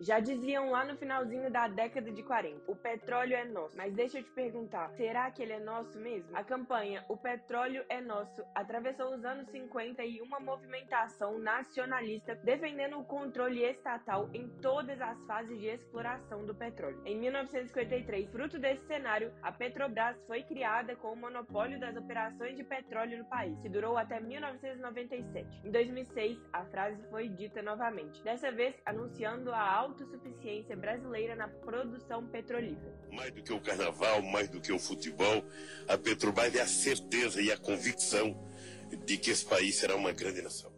Já diziam lá no finalzinho da década de 40, o petróleo é nosso. Mas deixa eu te perguntar, será que ele é nosso mesmo? A campanha O Petróleo é Nosso atravessou os anos 50 e uma movimentação nacionalista defendendo o controle estatal em todas as fases de exploração do petróleo. Em 1953, fruto desse cenário, a Petrobras foi criada com o monopólio das operações de petróleo no país, que durou até 1997. Em 2006, a frase foi dita novamente, dessa vez anunciando a autossuficiência brasileira na produção petrolífera. Mais do que o carnaval, mais do que o futebol, a Petrobras é a certeza e a convicção de que esse país será uma grande nação.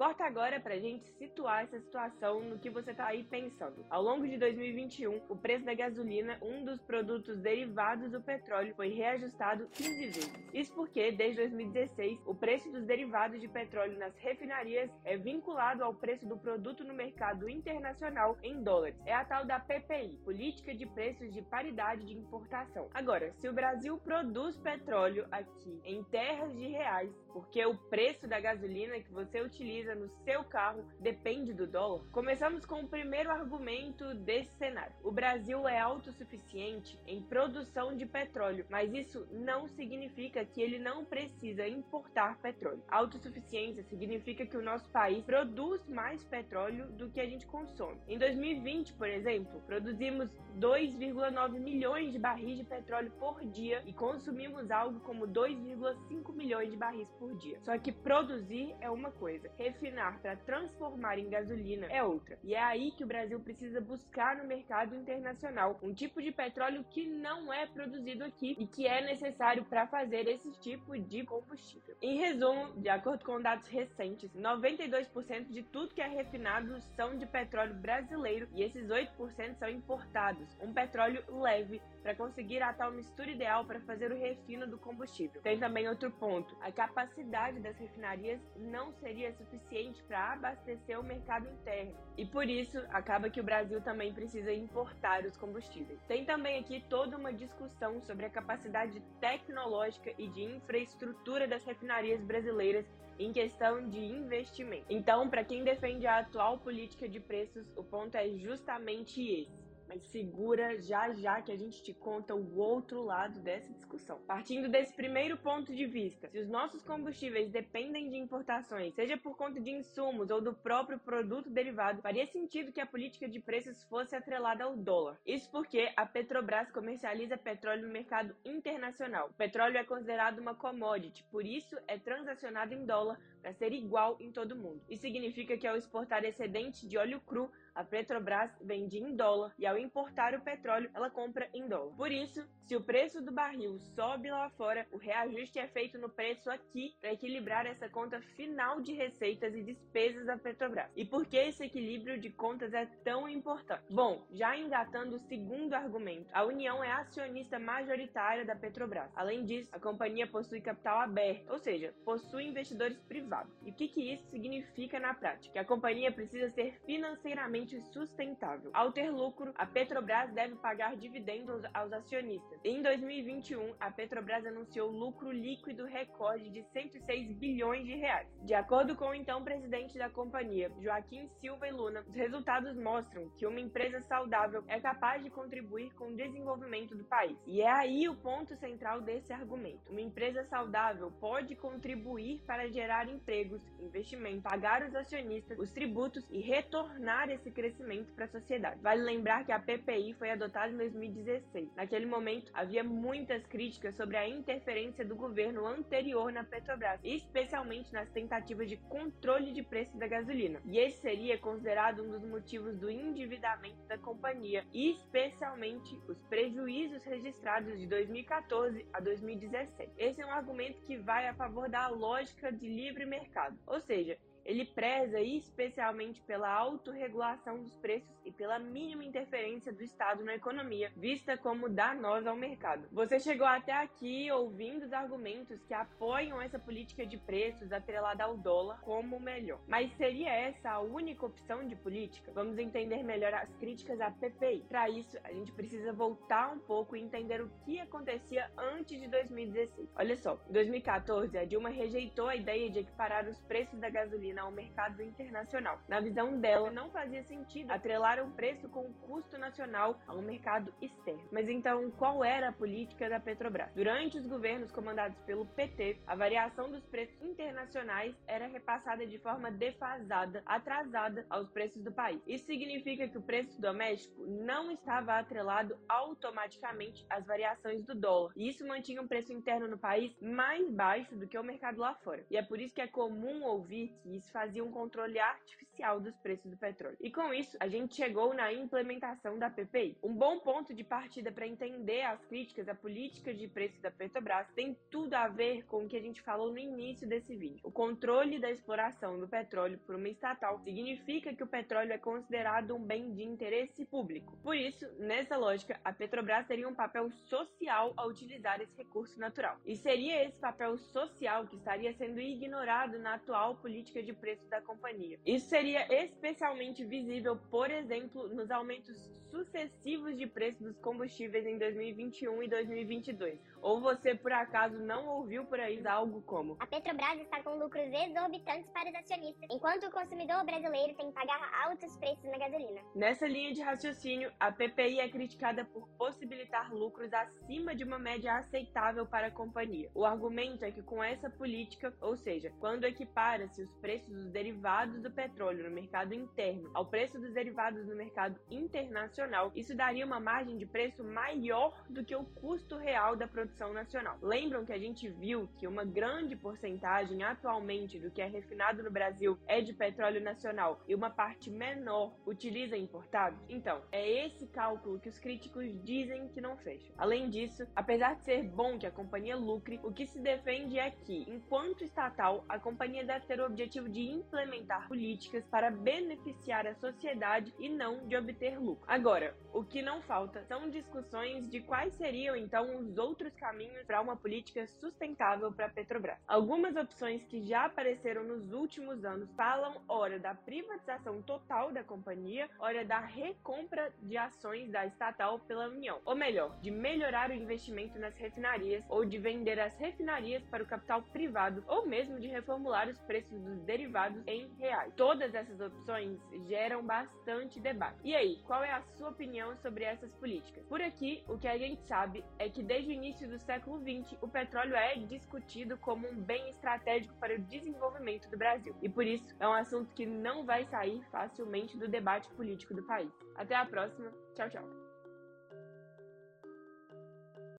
Corta agora para a gente situar essa situação no que você está aí pensando. Ao longo de 2021, o preço da gasolina, um dos produtos derivados do petróleo, foi reajustado 15 vezes. Isso porque, desde 2016, o preço dos derivados de petróleo nas refinarias é vinculado ao preço do produto no mercado internacional em dólares. É a tal da PPI, Política de Preços de Paridade de Importação. Agora, se o Brasil produz petróleo aqui em terras de reais, porque o preço da gasolina que você utiliza no seu carro depende do dólar? Começamos com o primeiro argumento desse cenário. O Brasil é autossuficiente em produção de petróleo, mas isso não significa que ele não precisa importar petróleo. Autossuficiência significa que o nosso país produz mais petróleo do que a gente consome. Em 2020, por exemplo, produzimos 2,9 milhões de barris de petróleo por dia e consumimos algo como 2,5 milhões de barris por dia. Só que produzir é uma coisa, refinar para transformar em gasolina é outra. E é aí que o Brasil precisa buscar no mercado internacional um tipo de petróleo que não é produzido aqui e que é necessário para fazer esse tipo de combustível. Em resumo, de acordo com dados recentes, 92% de tudo que é refinado são de petróleo brasileiro e esses 8% são importados. Um petróleo leve para conseguir a tal mistura ideal para fazer o refino do combustível. Tem também outro ponto: a capacidade das refinarias não seria suficiente para abastecer o mercado interno e por isso acaba que o Brasil também precisa importar os combustíveis. Tem também aqui toda uma discussão sobre a capacidade tecnológica e de infraestrutura das refinarias brasileiras em questão de investimento. Então, para quem defende a atual política de preços, o ponto é justamente esse. Mas segura já já que a gente te conta o outro lado dessa discussão. Partindo desse primeiro ponto de vista, se os nossos combustíveis dependem de importações, seja por conta de insumos ou do próprio produto derivado, faria sentido que a política de preços fosse atrelada ao dólar. Isso porque a Petrobras comercializa petróleo no mercado internacional. O petróleo é considerado uma commodity, por isso é transacionado em dólar para ser igual em todo mundo. Isso significa que ao exportar excedente de óleo cru, a Petrobras vende em dólar e ao importar o petróleo, ela compra em dólar. Por isso, se o preço do barril sobe lá fora, o reajuste é feito no preço aqui para equilibrar essa conta final de receitas e despesas da Petrobras. E por que esse equilíbrio de contas é tão importante? Bom, já engatando o segundo argumento, a União é acionista majoritária da Petrobras. Além disso, a companhia possui capital aberto, ou seja, possui investidores privados. E o que, que isso significa na prática? Que a companhia precisa ser financeiramente sustentável. Ao ter lucro, a Petrobras deve pagar dividendos aos acionistas. Em 2021, a Petrobras anunciou lucro líquido recorde de 106 bilhões de reais. De acordo com o então presidente da companhia, Joaquim Silva e Luna, os resultados mostram que uma empresa saudável é capaz de contribuir com o desenvolvimento do país. E é aí o ponto central desse argumento. Uma empresa saudável pode contribuir para gerar empregos, investimento, pagar os acionistas, os tributos e retornar esse crescimento para a sociedade. Vale lembrar que a PPI foi adotada em 2016. Naquele momento, havia muitas críticas sobre a interferência do governo anterior na Petrobras, especialmente nas tentativas de controle de preço da gasolina. E esse seria considerado um dos motivos do endividamento da companhia, especialmente os prejuízos registrados de 2014 a 2017. Esse é um argumento que vai a favor da lógica de livre mercado, ou seja, ele preza especialmente pela autorregulação dos preços e pela mínima interferência do Estado na economia, vista como danosa ao mercado. Você chegou até aqui ouvindo os argumentos que apoiam essa política de preços atrelada ao dólar como melhor. Mas seria essa a única opção de política? Vamos entender melhor as críticas à PPI. Para isso, a gente precisa voltar um pouco e entender o que acontecia antes de 2016. Olha só, em 2014, a Dilma rejeitou a ideia de equiparar os preços da gasolina ao mercado internacional. Na visão dela, não fazia sentido atrelar o preço com o custo nacional ao mercado externo. Mas então, qual era a política da Petrobras? Durante os governos comandados pelo PT, a variação dos preços internacionais era repassada de forma defasada, atrasada aos preços do país. Isso significa que o preço doméstico não estava atrelado automaticamente às variações do dólar. E isso mantinha o um preço interno no país mais baixo do que o mercado lá fora. E é por isso que é comum ouvir que isso fazia um controle artificial dos preços do petróleo. E com isso, a gente chegou na implementação da PPI. Um bom ponto de partida para entender as críticas à política de preço da Petrobras tem tudo a ver com o que a gente falou no início desse vídeo. O controle da exploração do petróleo por uma estatal significa que o petróleo é considerado um bem de interesse público. Por isso, nessa lógica, a Petrobras teria um papel social ao utilizar esse recurso natural. E seria esse papel social que estaria sendo ignorado na atual política de preço da companhia. Isso seria especialmente visível, por exemplo, nos aumentos sucessivos de preço dos combustíveis em 2021 e 2022. Ou você por acaso não ouviu por aí algo como: A Petrobras está com lucros exorbitantes para os acionistas, enquanto o consumidor brasileiro tem que pagar altos preços na gasolina. Nessa linha de raciocínio, a PPI é criticada por possibilitar lucros acima de uma média aceitável para a companhia. O argumento é que com essa política, ou seja, quando equipara-se os preços dos derivados do petróleo no mercado interno ao preço dos derivados no mercado internacional, isso daria uma margem de preço maior do que o custo real da produção nacional. Lembram que a gente viu que uma grande porcentagem atualmente do que é refinado no Brasil é de petróleo nacional e uma parte menor utiliza importados? Então, é esse cálculo que os críticos dizem que não fecha. Além disso, apesar de ser bom que a companhia lucre, o que se defende é que, enquanto estatal, a companhia deve ter o objetivo de implementar políticas para beneficiar a sociedade e não de obter lucro. Agora, o que não falta são discussões de quais seriam então os outros caminhos para uma política sustentável para a Petrobras. Algumas opções que já apareceram nos últimos anos falam ora da privatização total da companhia, ora da recompra de ações da estatal pela União, ou melhor, de melhorar o investimento nas refinarias ou de vender as refinarias para o capital privado ou mesmo de reformular os preços dos derivados em reais. Todas essas opções geram bastante debate. E aí, qual é a sua opinião sobre essas políticas? Por aqui, o que a gente sabe é que desde o início do século XX, o petróleo é discutido como um bem estratégico para o desenvolvimento do Brasil. E por isso, é um assunto que não vai sair facilmente do debate político do país. Até a próxima. Tchau, tchau.